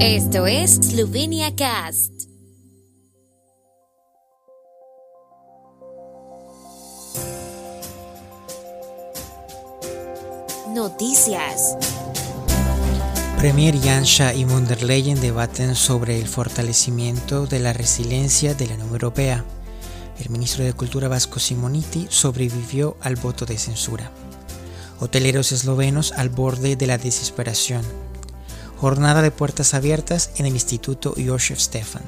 Esto es Slovenia Cast. Noticias. Premier Jansha y von der Leyen debaten sobre el fortalecimiento de la resiliencia de la Unión Europea. El ministro de Cultura vasco Simoniti sobrevivió al voto de censura. Hoteleros eslovenos al borde de la desesperación. Jornada de puertas abiertas en el Instituto Josef Stefan.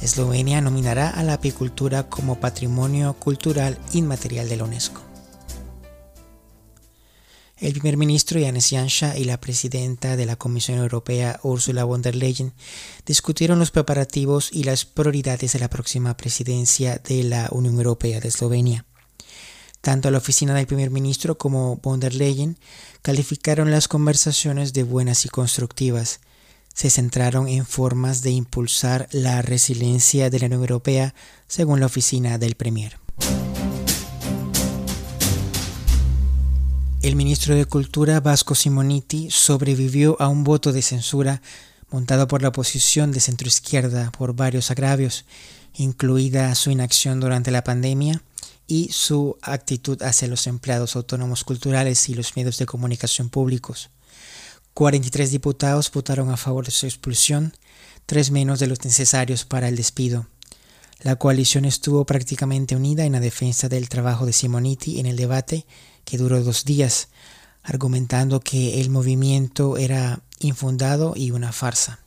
Eslovenia nominará a la apicultura como patrimonio cultural inmaterial de la UNESCO. El primer ministro Yanis Janša y la presidenta de la Comisión Europea Ursula von der Leyen discutieron los preparativos y las prioridades de la próxima presidencia de la Unión Europea de Eslovenia. Tanto la oficina del primer ministro como von der Leyen calificaron las conversaciones de buenas y constructivas. Se centraron en formas de impulsar la resiliencia de la Unión Europea, según la oficina del Premier. El ministro de Cultura Vasco Simoniti sobrevivió a un voto de censura montado por la oposición de centroizquierda por varios agravios, incluida su inacción durante la pandemia y su actitud hacia los empleados autónomos culturales y los medios de comunicación públicos. 43 diputados votaron a favor de su expulsión, tres menos de los necesarios para el despido. La coalición estuvo prácticamente unida en la defensa del trabajo de Simoniti en el debate que duró dos días, argumentando que el movimiento era infundado y una farsa.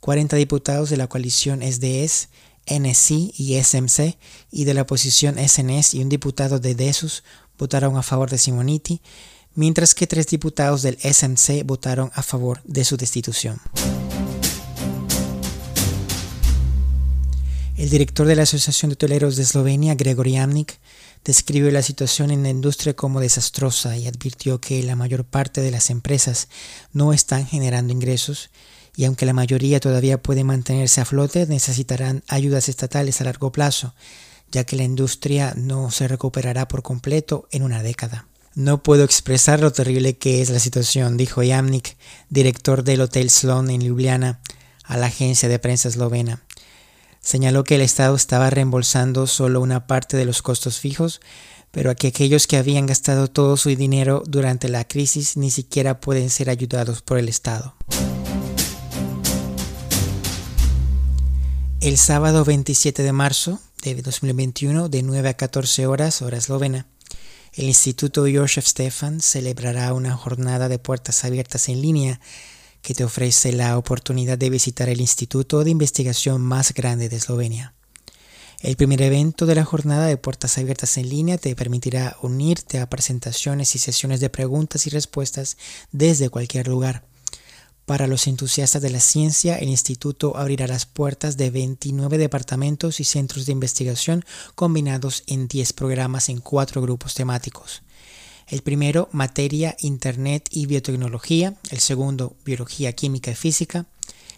40 diputados de la coalición SDS, NSI y SMC y de la oposición SNS y un diputado de DESUS votaron a favor de Simoniti, mientras que tres diputados del SMC votaron a favor de su destitución. El director de la Asociación de Hoteleros de Eslovenia, Gregory Amnik, describió la situación en la industria como desastrosa y advirtió que la mayor parte de las empresas no están generando ingresos y aunque la mayoría todavía puede mantenerse a flote, necesitarán ayudas estatales a largo plazo, ya que la industria no se recuperará por completo en una década. No puedo expresar lo terrible que es la situación, dijo Yamnik, director del Hotel Sloan en Ljubljana, a la agencia de prensa eslovena. Señaló que el Estado estaba reembolsando solo una parte de los costos fijos, pero que aquellos que habían gastado todo su dinero durante la crisis ni siquiera pueden ser ayudados por el Estado. El sábado 27 de marzo de 2021, de 9 a 14 horas, hora eslovena, el Instituto Josef Stefan celebrará una jornada de puertas abiertas en línea que te ofrece la oportunidad de visitar el instituto de investigación más grande de Eslovenia. El primer evento de la jornada de puertas abiertas en línea te permitirá unirte a presentaciones y sesiones de preguntas y respuestas desde cualquier lugar. Para los entusiastas de la ciencia, el instituto abrirá las puertas de 29 departamentos y centros de investigación combinados en 10 programas en cuatro grupos temáticos. El primero, materia, internet y biotecnología. El segundo, biología, química y física.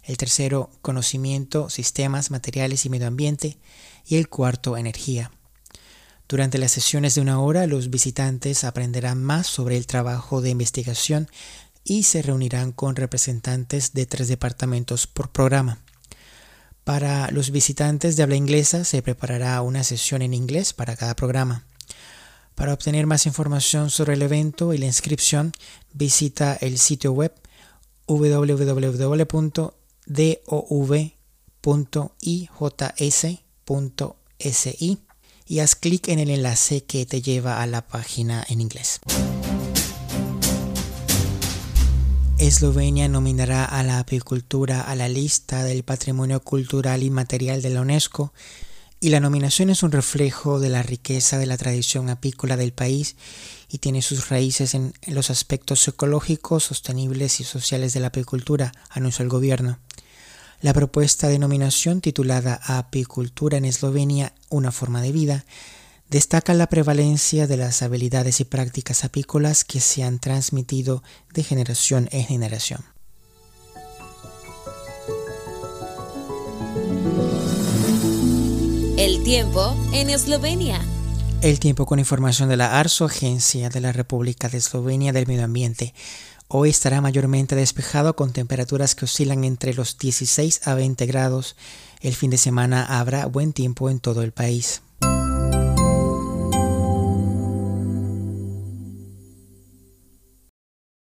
El tercero, conocimiento, sistemas, materiales y medio ambiente. Y el cuarto, energía. Durante las sesiones de una hora, los visitantes aprenderán más sobre el trabajo de investigación y se reunirán con representantes de tres departamentos por programa. Para los visitantes de habla inglesa se preparará una sesión en inglés para cada programa. Para obtener más información sobre el evento y la inscripción, visita el sitio web www.dov.ijs.si y haz clic en el enlace que te lleva a la página en inglés. Eslovenia nominará a la apicultura a la lista del Patrimonio Cultural Inmaterial de la UNESCO y la nominación es un reflejo de la riqueza de la tradición apícola del país y tiene sus raíces en, los aspectos ecológicos, sostenibles y sociales de la apicultura, anunció el gobierno. La propuesta de nominación titulada Apicultura en Eslovenia, una forma de vida, destaca la prevalencia de las habilidades y prácticas apícolas que se han transmitido de generación en generación. El tiempo en Eslovenia. El tiempo con información de la ARSO, Agencia de la República de Eslovenia del Medio Ambiente. Hoy estará mayormente despejado con temperaturas que oscilan entre los 16 a 20 grados. El fin de semana habrá buen tiempo en todo el país.